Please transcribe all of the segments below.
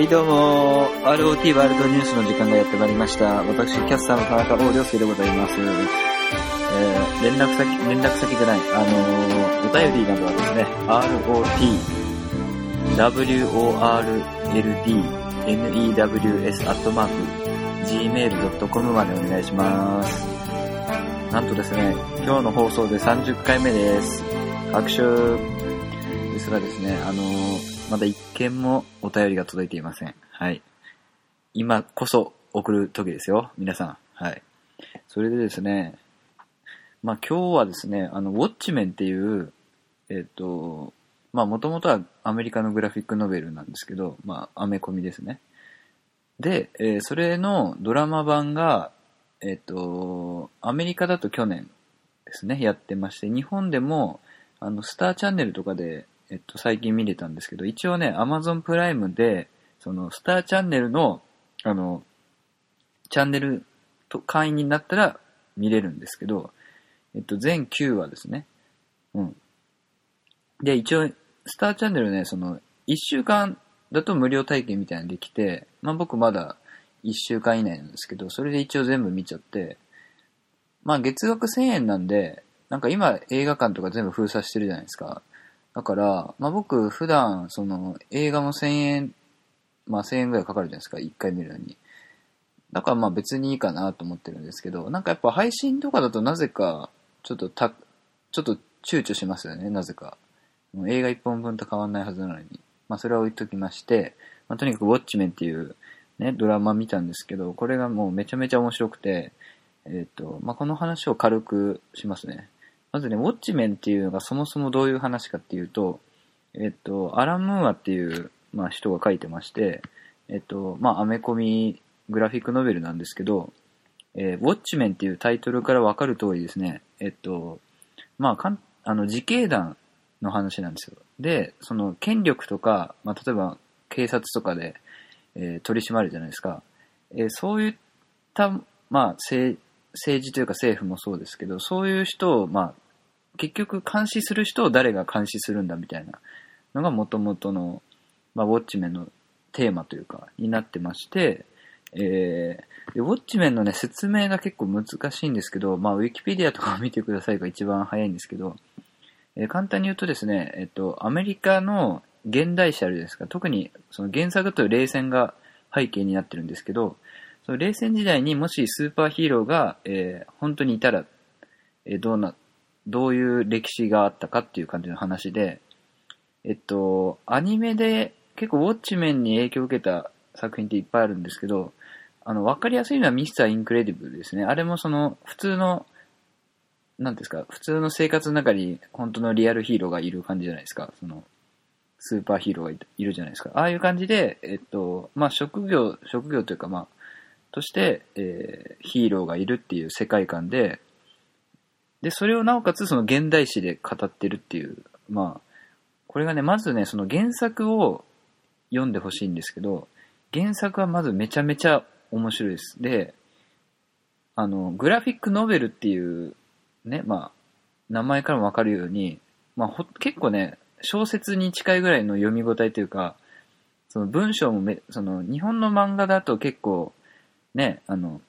はい、どうも、ROT ワールドニュースの時間がやってまいりました。私、キャスターの田中大良介でございます。えー、連絡先、連絡先じゃない、あのー、お便りなどはですね、ROT、WORLD、NEWS、アットマーク、gmail.com までお願いします。なんとですね、今日の放送で30回目です。拍手ですがですね、あのーまだ一件もお便りが届いていません。はい。今こそ送る時ですよ、皆さん。はい。それでですね、まあ今日はですね、あの、ウォッチメンっていう、えっ、と、まあもともとはアメリカのグラフィックノベルなんですけど、まあアメコミですね。で、えーそれのドラマ版が、えっ、と、アメリカだと去年ですね、やってまして、日本でも、あの、スターチャンネルとかで、えっと、最近見れたんですけど、一応ね、アマゾンプライムで、その、スターチャンネルの、あの、チャンネルと会員になったら見れるんですけど、えっと、全9話ですね。うん。で、一応、スターチャンネルね、その、1週間だと無料体験みたいなのできて、まあ僕まだ1週間以内なんですけど、それで一応全部見ちゃって、まあ月額1000円なんで、なんか今映画館とか全部封鎖してるじゃないですか。だから、まあ僕普段、その映画も1000円、まあ1000円ぐらいかかるじゃないですか、1回見るのに。だからまあ別にいいかなと思ってるんですけど、なんかやっぱ配信とかだとなぜか、ちょっとた、ちょっと躊躇しますよね、なぜか。もう映画1本分と変わんないはずなのに。まあそれは置いときまして、まあとにかくウォッチメンっていうね、ドラマ見たんですけど、これがもうめちゃめちゃ面白くて、えっ、と、まあこの話を軽くしますね。まずね、ウォッチメンっていうのがそもそもどういう話かっていうと、えっと、アラン・ムーアっていう、まあ、人が書いてまして、えっと、まあ、アメコミグラフィックノベルなんですけど、えーウォッチメンっていうタイトルからわかる通りですね、えっと、まあ、かんあの、自警団の話なんですよ。で、その、権力とか、まあ、例えば、警察とかで、えー取り締まるじゃないですか。えーそういった、まあ、政政治というか政府もそうですけど、そういう人を、まあ、結局監視する人を誰が監視するんだみたいなのが元々の、まあ、ウォッチメンのテーマというか、になってまして、えーウォッチメンのね、説明が結構難しいんですけど、まあ、ウィキペディアとかを見てくださいが一番早いんですけど、えー簡単に言うとですね、えっと、アメリカの現代史あるですか。特に、その原作と冷戦が背景になってるんですけど、その冷戦時代にもしスーパーヒーローが、えー本当にいたら、えーどうな、どういう歴史があったかっていう感じの話で、えっと、アニメで結構ウォッチメンに影響を受けた作品っていっぱいあるんですけど、あの、わかりやすいのはミスターインクレディブルですね。あれもその、普通の、なんですか、普通の生活の中に本当のリアルヒーローがいる感じじゃないですか。その、スーパーヒーローがいいるじゃないですか。ああいう感じで、えっと、まあ、職業、職業というかまあ、として、えーヒーローがいるっていう世界観で、で、それをなおかつその現代史で語ってるっていう、まあ、これがね、まずね、その原作を読んでほしいんですけど、原作はまずめちゃめちゃ面白いです。で、あの、グラフィックノベルっていう、ね、まあ、名前からもわかるように、まあ、結構ね、小説に近いぐらいの読み応えというか、その文章もめ、その日本の漫画だと結構、ね、あの、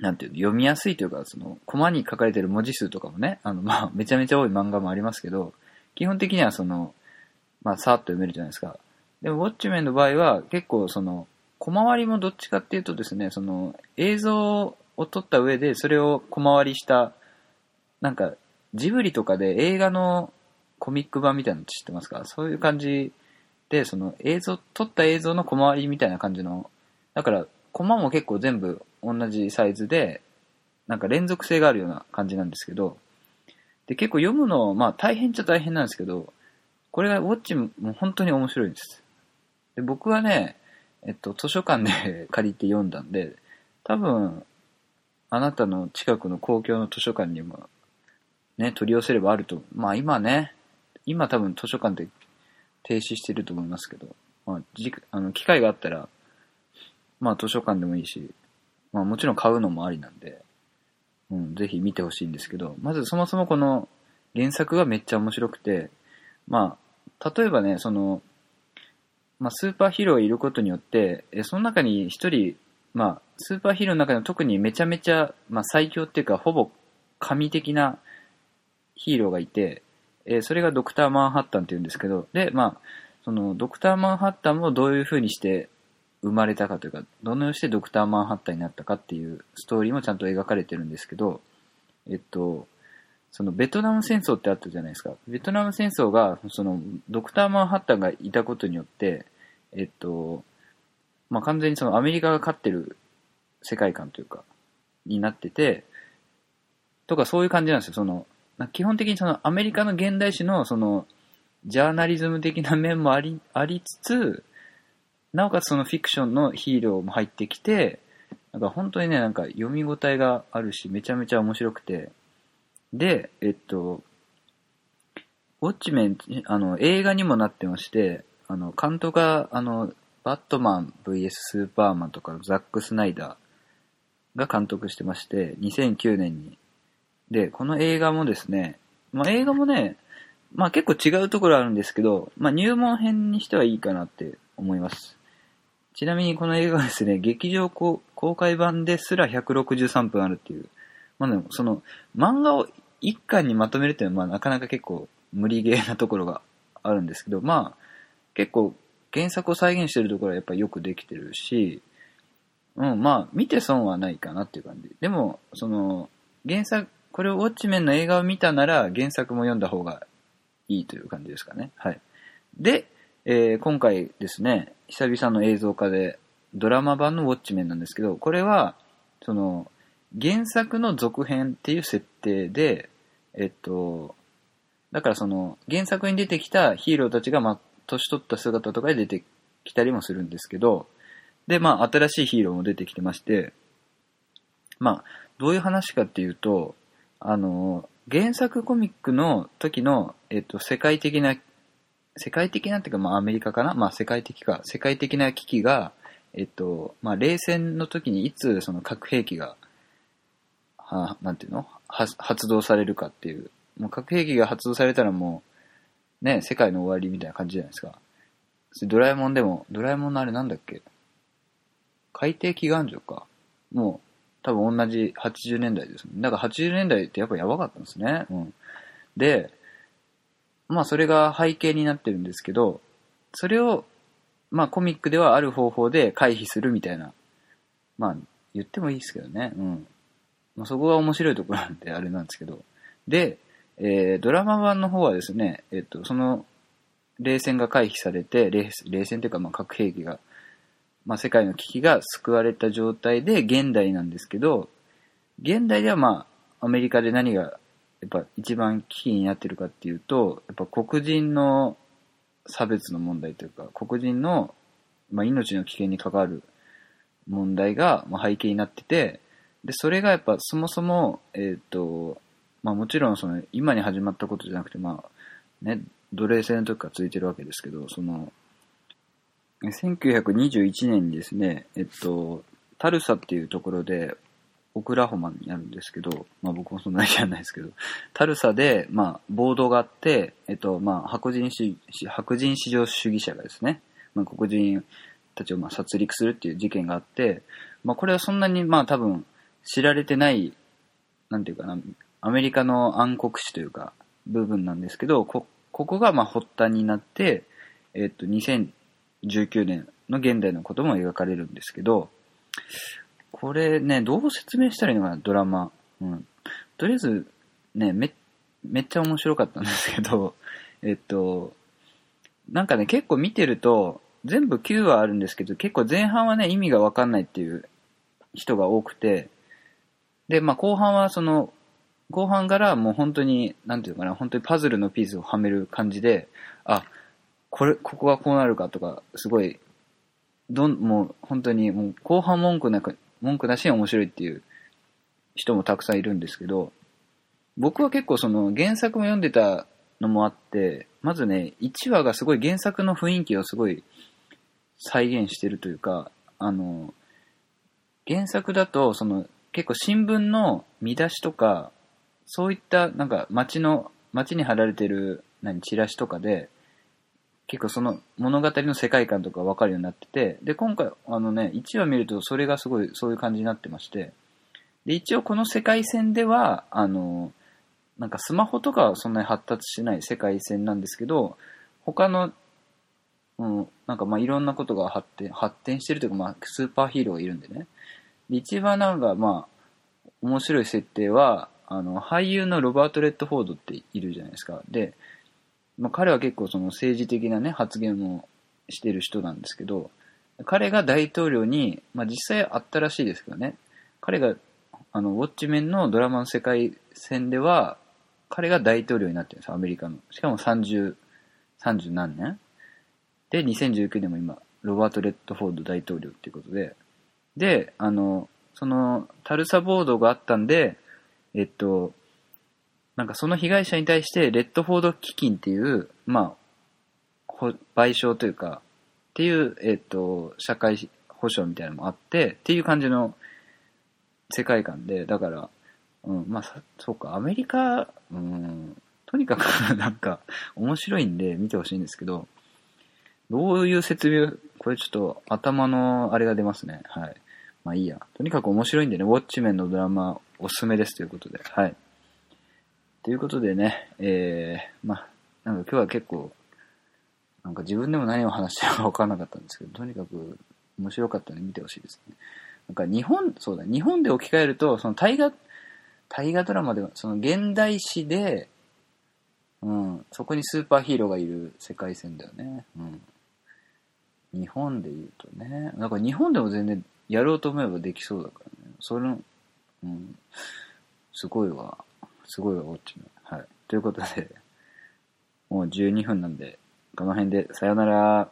なんていうの、読みやすいというか、その、コマに書かれてる文字数とかもね、あの、まあ、めちゃめちゃ多い漫画もありますけど、基本的にはその、まあ、さーっと読めるじゃないですか。でも、ウォッチメンの場合は、結構その、小回りもどっちかっていうとですね、その、映像を撮った上で、それを小回りした、なんか、ジブリとかで映画のコミック版みたいなの知ってますか？そういう感じで、その映像、撮った映像の小回りみたいな感じの、だから、コマも結構全部同じサイズで、なんか連続性があるような感じなんですけど、で、結構読むの、まあ大変っちゃ大変なんですけど、これがウォッチも本当に面白いんです。で、僕はね、えっと、図書館で 借りて読んだんで、多分、あなたの近くの公共の図書館にも、ね、取り寄せればあると、まあ今ね、今多分図書館って停止してると思いますけど、まあ、じあの機会があったら、まあ図書館でもいいし、まあもちろん買うのもありなんで、うん、ぜひ見てほしいんですけど、まずそもそもこの原作がめっちゃ面白くて、まあ、例えばね、その、まあ、スーパーヒーローがいることによって、えその中に一人、まあ、スーパーヒーローの中でも特にめちゃめちゃ、まあ、最強っていうか、ほぼ神的なヒーローがいて、えそれがドクター・マンハッタンっていうんですけど、で、まあ、そのドクター・マンハッタンもどういう風にして生まれたかというか、どのようにしてドクター・マンハッタンになったかっていうストーリーもちゃんと描かれてるんですけど、えっと、そのベトナム戦争ってあったじゃないですか。ベトナム戦争が、そのドクター・マンハッタンがいたことによって、えっと、まあ、完全にそのアメリカが勝ってる世界観というか、になってて、とかそういう感じなんですよ。その、基本的にそのアメリカの現代史のその、ジャーナリズム的な面もあり、ありつつ、なおかつそのフィクションのヒーローも入ってきて、なんか本当にね、なんか読み応えがあるし、めちゃめちゃ面白くて、で、えっと、ウォッチメン、あの、映画にもなってまして、あの、監督が、あの、バットマン VS スーパーマンとかのザック・スナイダーが監督してまして、2009年に。で、この映画もですね、まあ映画もね、まあ結構違うところあるんですけど、まあ入門編にしてはいいかなって思います。ちなみにこの映画はですね、劇場公開版ですら163分あるっていう。まあでも、その、漫画を一巻にまとめるっていうのは、まあなかなか結構無理ゲーなところがあるんですけど、まあ、結構原作を再現してるところはやっぱよくできてるし、うん、まあ、見て損はないかなっていう感じ。でも、その、原作、これをウォッチメンの映画を見たなら原作も読んだ方がいいという感じですかね。はい。で、えー今回ですね、久々の映像化でドラマ版のウォッチメンなんですけど、これは、その、原作の続編っていう設定で、えっと、だからその、原作に出てきたヒーローたちが、まあ、年取った姿とかで出てきたりもするんですけど、で、まあ、新しいヒーローも出てきてまして、まあ、どういう話かっていうと、あの、原作コミックの時の、えっと、世界的な、世界的なっていうか、まあ、アメリカかな？まあ、世界的か。世界的な危機が、えっと、まあ、冷戦の時にいつ、その核兵器が、は、なんていうの？は発動されるかっていう。もう核兵器が発動されたらもう、ね、世界の終わりみたいな感じじゃないですか。ドラえもんでも、ドラえもんのあれなんだっけ？海底祈願所か。もう、多分同じ80年代ですね。だから80年代ってやっぱやばかったんですね。うん。で、まあそれが背景になってるんですけど、それを、まあコミックではある方法で回避するみたいな。まあ言ってもいいですけどね。うん。まあそこが面白いところなんであれなんですけど。で、えー、ドラマ版の方はですね、えっと、その、冷戦が回避されて、冷冷戦というかまあ核兵器がまあ、世界の危機が救われた状態で現代なんですけど、現代ではまあ、アメリカで何がやっぱ一番危機になってるかっていうと、やっぱ黒人の差別の問題というか、黒人の、まあ、命の危険に関わる問題がまあ背景になってて、で、それがやっぱそもそも、えっ、と、まあもちろんその今に始まったことじゃなくて、まあ、ね、奴隷制の時から続いてるわけですけど、その、1921年にですね、えっと、タルサっていうところで、オクラホマにあるんですけど、まあ僕もそんなに知らないですけど、タルサで、まあ、暴動があって、えっと、まあ、白人し、白人至上主義者がですね、まあ、黒人たちをまあ殺戮するっていう事件があって、まあ、これはそんなに、まあ、多分、知られてない、なんていうかな、アメリカの暗黒史というか、部分なんですけど、こ、ここがまあ発端になって、えっと、2019年の現代のことも描かれるんですけど、これね、どう説明したらいいのかな、ドラマ。うん。とりあえず、ね、め、めっちゃ面白かったんですけど、えっと、なんかね、結構見てると、全部9話あるんですけど、結構前半はね、意味がわかんないっていう人が多くて、で、まあ後半はその、後半からもう本当に、なんていうかな、本当にパズルのピースをはめる感じで、あ、これ、ここがこうなるかとか、すごい、どん、もう本当に、もう後半文句なく、文句なしに面白いっていう人もたくさんいるんですけど、僕は結構その原作も読んでたのもあって、まずね、1話がすごい原作の雰囲気をすごい再現してるというか、あの、原作だと、その結構新聞の見出しとか、そういったなんか街の、街に貼られてる何、チラシとかで、結構その物語の世界観とか分かるようになってて、で、今回、あのね、1話見るとそれがすごいそういう感じになってまして、で、一応この世界線では、あの、なんかスマホとかはそんなに発達しない世界線なんですけど、他の、うん、なんかまあいろんなことが発展、発展してるというか、まあスーパーヒーローがいるんでね。で一番なんかまあ、面白い設定は、あの、俳優のロバート・レッドフォードっているじゃないですか。で、まあ、彼は結構その政治的なね、発言をしてる人なんですけど、彼が大統領に、まあ、実際あったらしいですけどね、彼が、あの、ウォッチメンのドラマの世界線では、彼が大統領になってるんですよ、アメリカの。しかも30、30何年。で、2019年も今、ロバート・レッドフォード大統領っていうことで、で、あの、その、タルサボードがあったんで、えっと、なんかその被害者に対して、レッドフォード基金っていう、まあ、賠償というか、っていう、えっと、社会保障みたいなのもあって、っていう感じの世界観で、だから、うん、まあ、そうか、アメリカ、うん、とにかくなんか、面白いんで見てほしいんですけど、どういう説明、これちょっと頭のあれが出ますね。はい。まあいいや。とにかく面白いんでね、ウォッチメンのドラマおすすめですということで。はい。ということでね、えー、まあ、なんか今日は結構、なんか自分でも何を話してるか分からなかったんですけど、とにかく面白かったので見てほしいですね。なんか日本、そうだ、日本で置き換えると、その大河、大河ドラマでは、その現代史で、うん、そこにスーパーヒーローがいる世界線だよね。うん。日本で言うとね、なんか日本でも全然やろうと思えばできそうだからね。それの、うん、すごいわ。すごい、ウォッチの。はい。ということで、もう12分なんで、この辺で、さよなら。